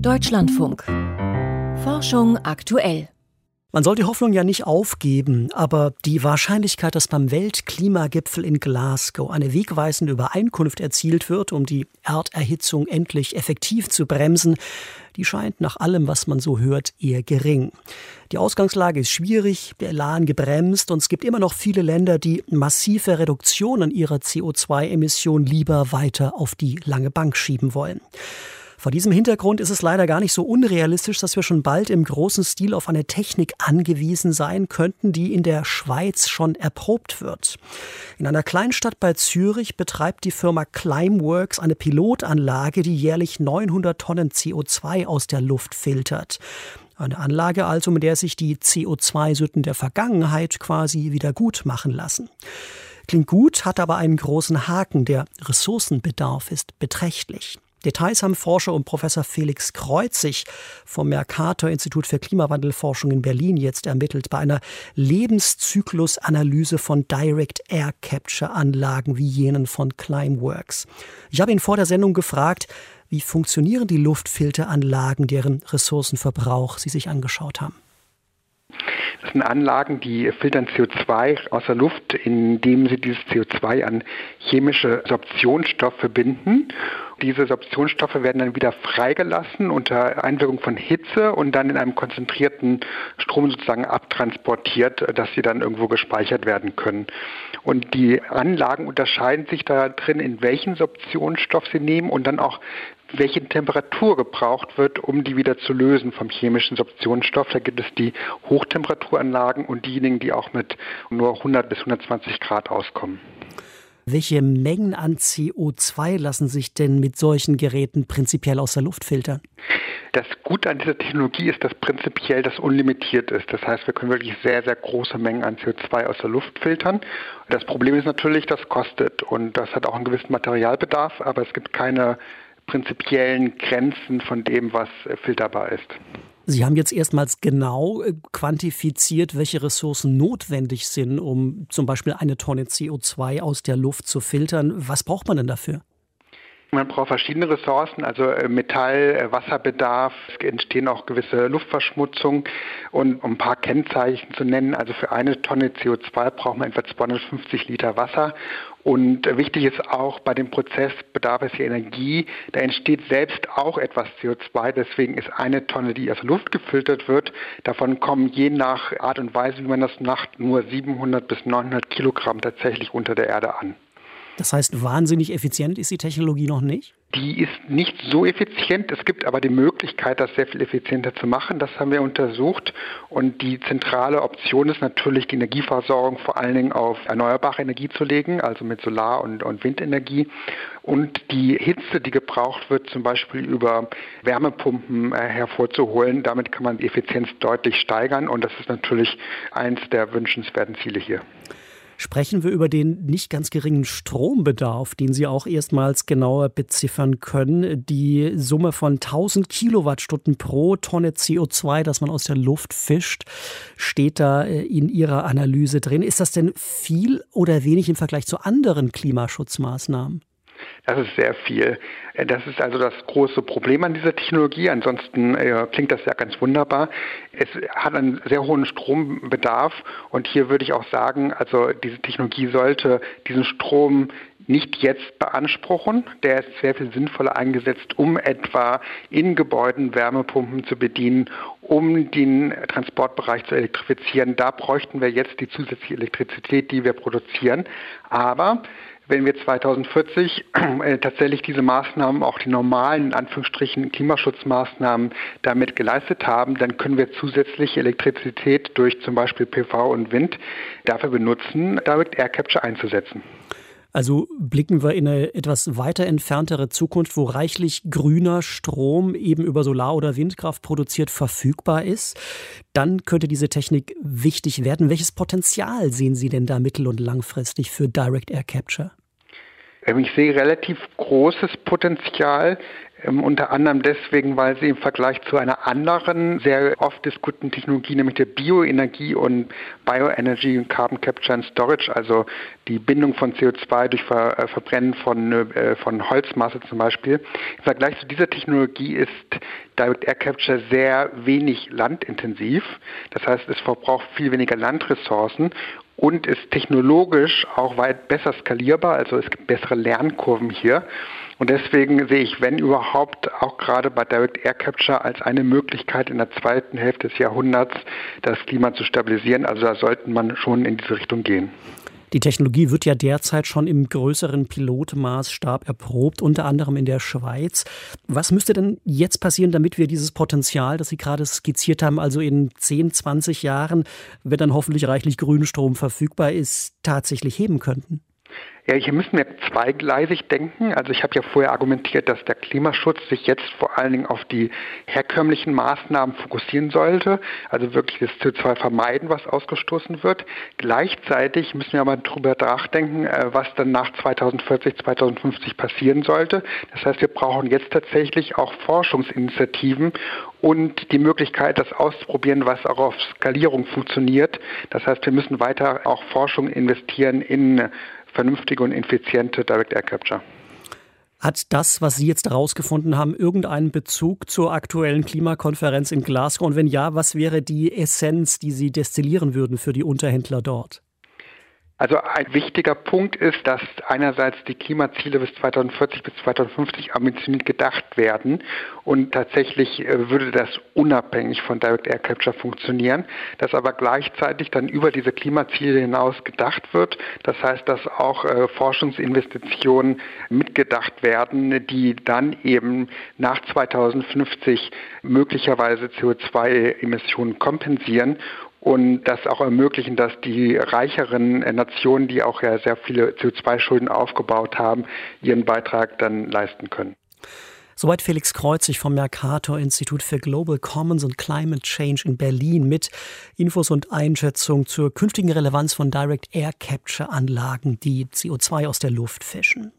Deutschlandfunk. Forschung aktuell. Man soll die Hoffnung ja nicht aufgeben, aber die Wahrscheinlichkeit, dass beim Weltklimagipfel in Glasgow eine wegweisende Übereinkunft erzielt wird, um die Erderhitzung endlich effektiv zu bremsen, die scheint nach allem, was man so hört, eher gering. Die Ausgangslage ist schwierig, der Elan gebremst und es gibt immer noch viele Länder, die massive Reduktionen ihrer CO2-Emissionen lieber weiter auf die lange Bank schieben wollen. Vor diesem Hintergrund ist es leider gar nicht so unrealistisch, dass wir schon bald im großen Stil auf eine Technik angewiesen sein könnten, die in der Schweiz schon erprobt wird. In einer Kleinstadt bei Zürich betreibt die Firma Climeworks eine Pilotanlage, die jährlich 900 Tonnen CO2 aus der Luft filtert. Eine Anlage also, mit der sich die CO2-Sünden der Vergangenheit quasi wieder gut machen lassen. Klingt gut, hat aber einen großen Haken. Der Ressourcenbedarf ist beträchtlich. Details haben Forscher und Professor Felix Kreuzig vom Mercator Institut für Klimawandelforschung in Berlin jetzt ermittelt bei einer Lebenszyklusanalyse von Direct Air Capture Anlagen wie jenen von Climeworks. Ich habe ihn vor der Sendung gefragt, wie funktionieren die Luftfilteranlagen, deren Ressourcenverbrauch Sie sich angeschaut haben? Das sind Anlagen, die filtern CO2 aus der Luft, indem sie dieses CO2 an chemische Sorptionsstoffe binden. Diese Sorptionsstoffe werden dann wieder freigelassen unter Einwirkung von Hitze und dann in einem konzentrierten Strom sozusagen abtransportiert, dass sie dann irgendwo gespeichert werden können. Und die Anlagen unterscheiden sich da drin, in welchen Sorptionsstoff sie nehmen und dann auch, welche Temperatur gebraucht wird, um die wieder zu lösen vom chemischen Sorptionsstoff. Da gibt es die Hochtemperaturanlagen und diejenigen, die auch mit nur 100 bis 120 Grad auskommen. Welche Mengen an CO2 lassen sich denn mit solchen Geräten prinzipiell aus der Luft filtern? Das Gute an dieser Technologie ist, dass prinzipiell das unlimitiert ist. Das heißt, wir können wirklich sehr, sehr große Mengen an CO2 aus der Luft filtern. Das Problem ist natürlich, das kostet und das hat auch einen gewissen Materialbedarf, aber es gibt keine prinzipiellen Grenzen von dem, was filterbar ist. Sie haben jetzt erstmals genau äh, quantifiziert, welche Ressourcen notwendig sind, um zum Beispiel eine Tonne CO2 aus der Luft zu filtern. Was braucht man denn dafür? Man braucht verschiedene Ressourcen, also äh, Metall, äh, Wasserbedarf, es entstehen auch gewisse Luftverschmutzungen und um ein paar Kennzeichen zu nennen, also für eine Tonne CO2 braucht man etwa 250 Liter Wasser und wichtig ist auch, bei dem Prozess bedarf es hier Energie. Da entsteht selbst auch etwas CO2. Deswegen ist eine Tonne, die aus Luft gefiltert wird, davon kommen je nach Art und Weise, wie man das macht, nur 700 bis 900 Kilogramm tatsächlich unter der Erde an. Das heißt, wahnsinnig effizient ist die Technologie noch nicht? Die ist nicht so effizient. Es gibt aber die Möglichkeit, das sehr viel effizienter zu machen. Das haben wir untersucht. Und die zentrale Option ist natürlich, die Energieversorgung vor allen Dingen auf erneuerbare Energie zu legen, also mit Solar- und, und Windenergie. Und die Hitze, die gebraucht wird, zum Beispiel über Wärmepumpen äh, hervorzuholen, damit kann man die Effizienz deutlich steigern. Und das ist natürlich eins der wünschenswerten Ziele hier sprechen wir über den nicht ganz geringen Strombedarf, den Sie auch erstmals genauer beziffern können. Die Summe von 1000 Kilowattstunden pro Tonne CO2, das man aus der Luft fischt, steht da äh, in Ihrer Analyse drin. Ist das denn viel oder wenig im Vergleich zu anderen Klimaschutzmaßnahmen? Das ist sehr viel. Das ist also das große Problem an dieser Technologie. Ansonsten äh, klingt das ja ganz wunderbar. Es hat einen sehr hohen Strombedarf und hier würde ich auch sagen, also diese Technologie sollte diesen Strom nicht jetzt beanspruchen. Der ist sehr viel sinnvoller eingesetzt, um etwa in Gebäuden Wärmepumpen zu bedienen, um den Transportbereich zu elektrifizieren. Da bräuchten wir jetzt die zusätzliche Elektrizität, die wir produzieren. Aber wenn wir 2040 äh, tatsächlich diese Maßnahmen, auch die normalen, in Anführungsstrichen, Klimaschutzmaßnahmen damit geleistet haben, dann können wir zusätzlich Elektrizität durch zum Beispiel PV und Wind dafür benutzen, Direct Air Capture einzusetzen. Also blicken wir in eine etwas weiter entferntere Zukunft, wo reichlich grüner Strom eben über Solar- oder Windkraft produziert verfügbar ist. Dann könnte diese Technik wichtig werden. Welches Potenzial sehen Sie denn da mittel- und langfristig für Direct Air Capture? Ähm, ich sehe relativ großes Potenzial. Ähm, unter anderem deswegen, weil sie im Vergleich zu einer anderen sehr oft diskutierten Technologie, nämlich der Bioenergie und Bioenergy und Carbon Capture and Storage, also die Bindung von CO2 durch Ver äh, Verbrennen von, äh, von Holzmasse zum Beispiel. Im Vergleich zu dieser Technologie ist Direct Air Capture sehr wenig landintensiv. Das heißt, es verbraucht viel weniger Landressourcen und ist technologisch auch weit besser skalierbar, also es gibt bessere Lernkurven hier. Und deswegen sehe ich, wenn überhaupt, auch gerade bei Direct Air Capture als eine Möglichkeit in der zweiten Hälfte des Jahrhunderts das Klima zu stabilisieren. Also da sollte man schon in diese Richtung gehen. Die Technologie wird ja derzeit schon im größeren Pilotmaßstab erprobt, unter anderem in der Schweiz. Was müsste denn jetzt passieren, damit wir dieses Potenzial, das Sie gerade skizziert haben, also in 10, 20 Jahren, wenn dann hoffentlich reichlich Grünstrom verfügbar ist, tatsächlich heben könnten? Ja, hier müssen wir zweigleisig denken. Also ich habe ja vorher argumentiert, dass der Klimaschutz sich jetzt vor allen Dingen auf die herkömmlichen Maßnahmen fokussieren sollte, also wirklich das CO2 vermeiden, was ausgestoßen wird. Gleichzeitig müssen wir aber darüber nachdenken, äh, was dann nach 2040, 2050 passieren sollte. Das heißt, wir brauchen jetzt tatsächlich auch Forschungsinitiativen und die Möglichkeit, das auszuprobieren, was auch auf Skalierung funktioniert. Das heißt, wir müssen weiter auch Forschung investieren in vernünftige und effiziente Direct Air Capture. Hat das, was Sie jetzt herausgefunden haben, irgendeinen Bezug zur aktuellen Klimakonferenz in Glasgow? Und wenn ja, was wäre die Essenz, die Sie destillieren würden für die Unterhändler dort? Also ein wichtiger Punkt ist, dass einerseits die Klimaziele bis 2040 bis 2050 ambitioniert gedacht werden und tatsächlich äh, würde das unabhängig von Direct Air Capture funktionieren, dass aber gleichzeitig dann über diese Klimaziele hinaus gedacht wird. Das heißt, dass auch äh, Forschungsinvestitionen mitgedacht werden, die dann eben nach 2050 möglicherweise CO2-Emissionen kompensieren und das auch ermöglichen, dass die reicheren Nationen, die auch ja sehr viele CO2-Schulden aufgebaut haben, ihren Beitrag dann leisten können. Soweit Felix Kreuzig vom Mercator Institut für Global Commons und Climate Change in Berlin mit Infos und Einschätzung zur künftigen Relevanz von Direct Air Capture Anlagen, die CO2 aus der Luft fischen.